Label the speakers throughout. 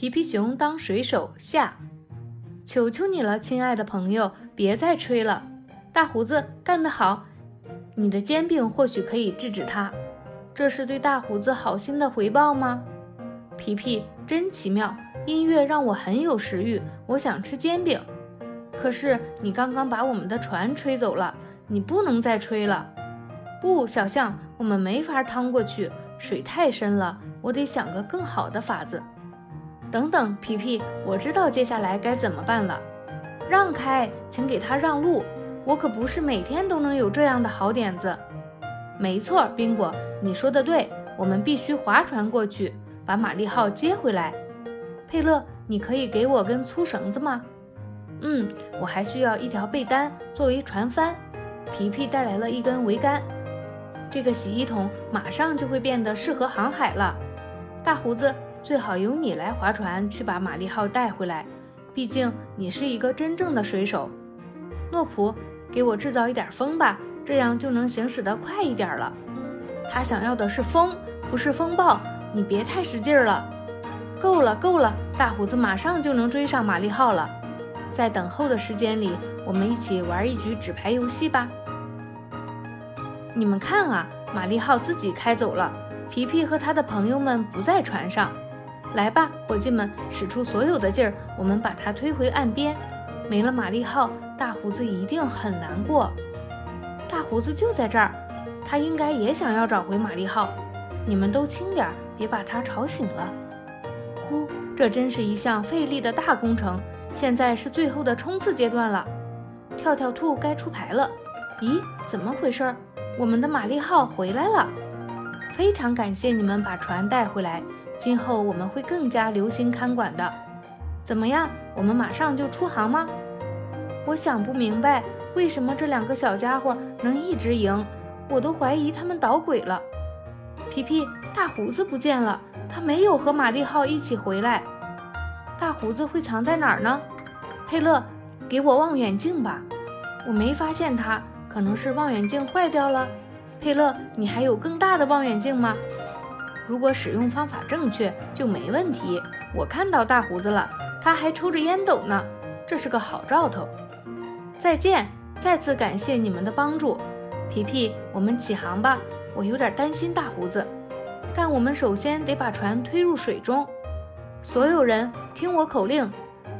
Speaker 1: 皮皮熊当水手下，求求你了，亲爱的朋友，别再吹了。大胡子干得好，你的煎饼或许可以制止他。这是对大胡子好心的回报吗？皮皮真奇妙，音乐让我很有食欲，我想吃煎饼。可是你刚刚把我们的船吹走了，你不能再吹了。不，小象，我们没法趟过去，水太深了。我得想个更好的法子。等等，皮皮，我知道接下来该怎么办了。让开，请给他让路。我可不是每天都能有这样的好点子。没错，宾果，你说的对，我们必须划船过去，把玛丽号接回来。佩勒，你可以给我根粗绳子吗？嗯，我还需要一条被单作为船帆。皮皮带来了一根桅杆，这个洗衣桶马上就会变得适合航海了。大胡子，最好由你来划船去把玛丽号带回来，毕竟你是一个真正的水手。诺普，给我制造一点风吧，这样就能行驶得快一点了。他想要的是风，不是风暴。你别太使劲了。够了，够了，大胡子马上就能追上玛丽号了。在等候的时间里，我们一起玩一局纸牌游戏吧。你们看啊，玛丽号自己开走了，皮皮和他的朋友们不在船上。来吧，伙计们，使出所有的劲儿，我们把它推回岸边。没了玛丽号，大胡子一定很难过。大胡子就在这儿，他应该也想要找回玛丽号。你们都轻点，别把他吵醒了。呼，这真是一项费力的大工程。现在是最后的冲刺阶段了，跳跳兔该出牌了。咦，怎么回事？我们的玛丽号回来了。非常感谢你们把船带回来，今后我们会更加留心看管的。怎么样，我们马上就出航吗？我想不明白，为什么这两个小家伙能一直赢，我都怀疑他们捣鬼了。皮皮，大胡子不见了，他没有和玛丽号一起回来。大胡子会藏在哪儿呢？佩勒，给我望远镜吧。我没发现他，可能是望远镜坏掉了。佩勒，你还有更大的望远镜吗？如果使用方法正确，就没问题。我看到大胡子了，他还抽着烟斗呢，这是个好兆头。再见，再次感谢你们的帮助。皮皮，我们起航吧。我有点担心大胡子，但我们首先得把船推入水中。所有人听我口令，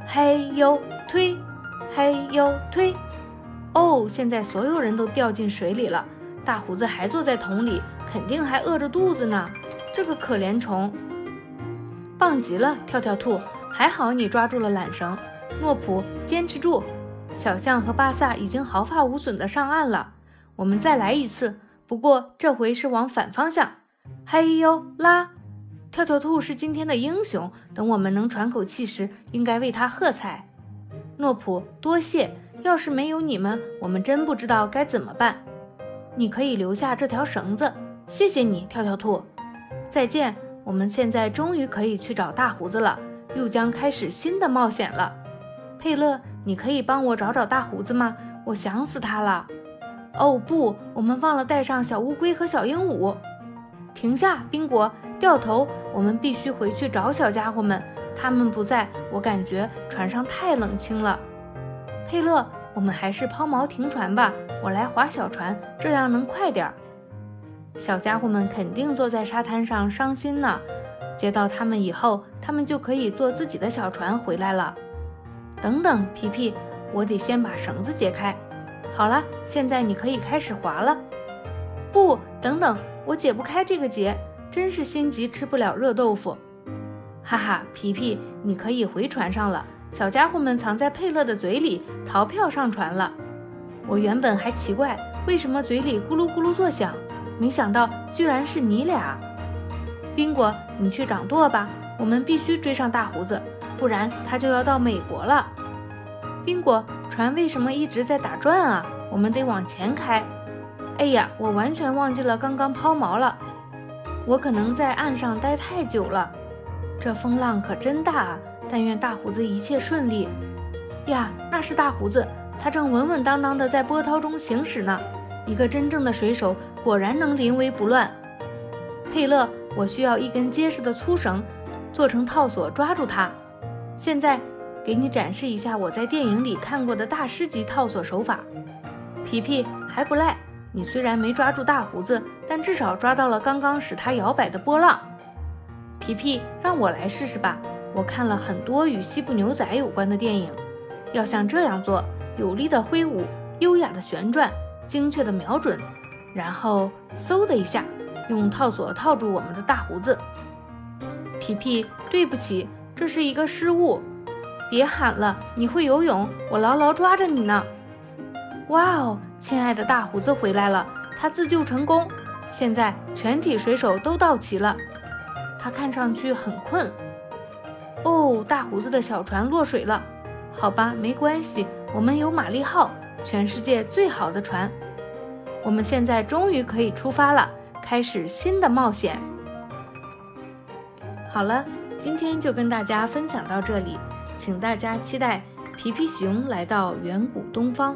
Speaker 1: 嘿呦推，嘿呦推。哦，现在所有人都掉进水里了，大胡子还坐在桶里，肯定还饿着肚子呢。这个可怜虫，棒极了，跳跳兔，还好你抓住了缆绳。诺普，坚持住。小象和巴萨已经毫发无损地上岸了。我们再来一次，不过这回是往反方向。嘿呦拉。跳跳兔是今天的英雄，等我们能喘口气时，应该为他喝彩。诺普，多谢。要是没有你们，我们真不知道该怎么办。你可以留下这条绳子，谢谢你，跳跳兔。再见，我们现在终于可以去找大胡子了，又将开始新的冒险了。佩勒，你可以帮我找找大胡子吗？我想死他了。哦不，我们忘了带上小乌龟和小鹦鹉。停下，宾果。掉头，我们必须回去找小家伙们。他们不在，我感觉船上太冷清了。佩勒，我们还是抛锚停船吧。我来划小船，这样能快点儿。小家伙们肯定坐在沙滩上伤心呢。接到他们以后，他们就可以坐自己的小船回来了。等等，皮皮，我得先把绳子解开。好了，现在你可以开始划了。不，等等，我解不开这个结。真是心急吃不了热豆腐，哈哈！皮皮，你可以回船上了。小家伙们藏在佩勒的嘴里，逃票上船了。我原本还奇怪为什么嘴里咕噜咕噜作响，没想到居然是你俩。宾果，你去掌舵吧，我们必须追上大胡子，不然他就要到美国了。宾果，船为什么一直在打转啊？我们得往前开。哎呀，我完全忘记了刚刚抛锚了。我可能在岸上待太久了，这风浪可真大啊！但愿大胡子一切顺利。呀，那是大胡子，他正稳稳当当的在波涛中行驶呢。一个真正的水手果然能临危不乱。佩勒，我需要一根结实的粗绳，做成套索抓住它。现在给你展示一下我在电影里看过的大师级套索手法。皮皮还不赖，你虽然没抓住大胡子，但至少抓到了刚刚使它摇摆的波浪。皮皮，让我来试试吧。我看了很多与西部牛仔有关的电影，要像这样做：有力的挥舞，优雅的旋转，精确的瞄准，然后嗖的一下，用套索套住我们的大胡子。皮皮，对不起，这是一个失误。别喊了，你会游泳，我牢牢抓着你呢。哇哦，亲爱的大胡子回来了，他自救成功。现在全体水手都到齐了。他看上去很困。哦，大胡子的小船落水了。好吧，没关系，我们有玛丽号，全世界最好的船。我们现在终于可以出发了，开始新的冒险。好了，今天就跟大家分享到这里，请大家期待皮皮熊来到远古东方。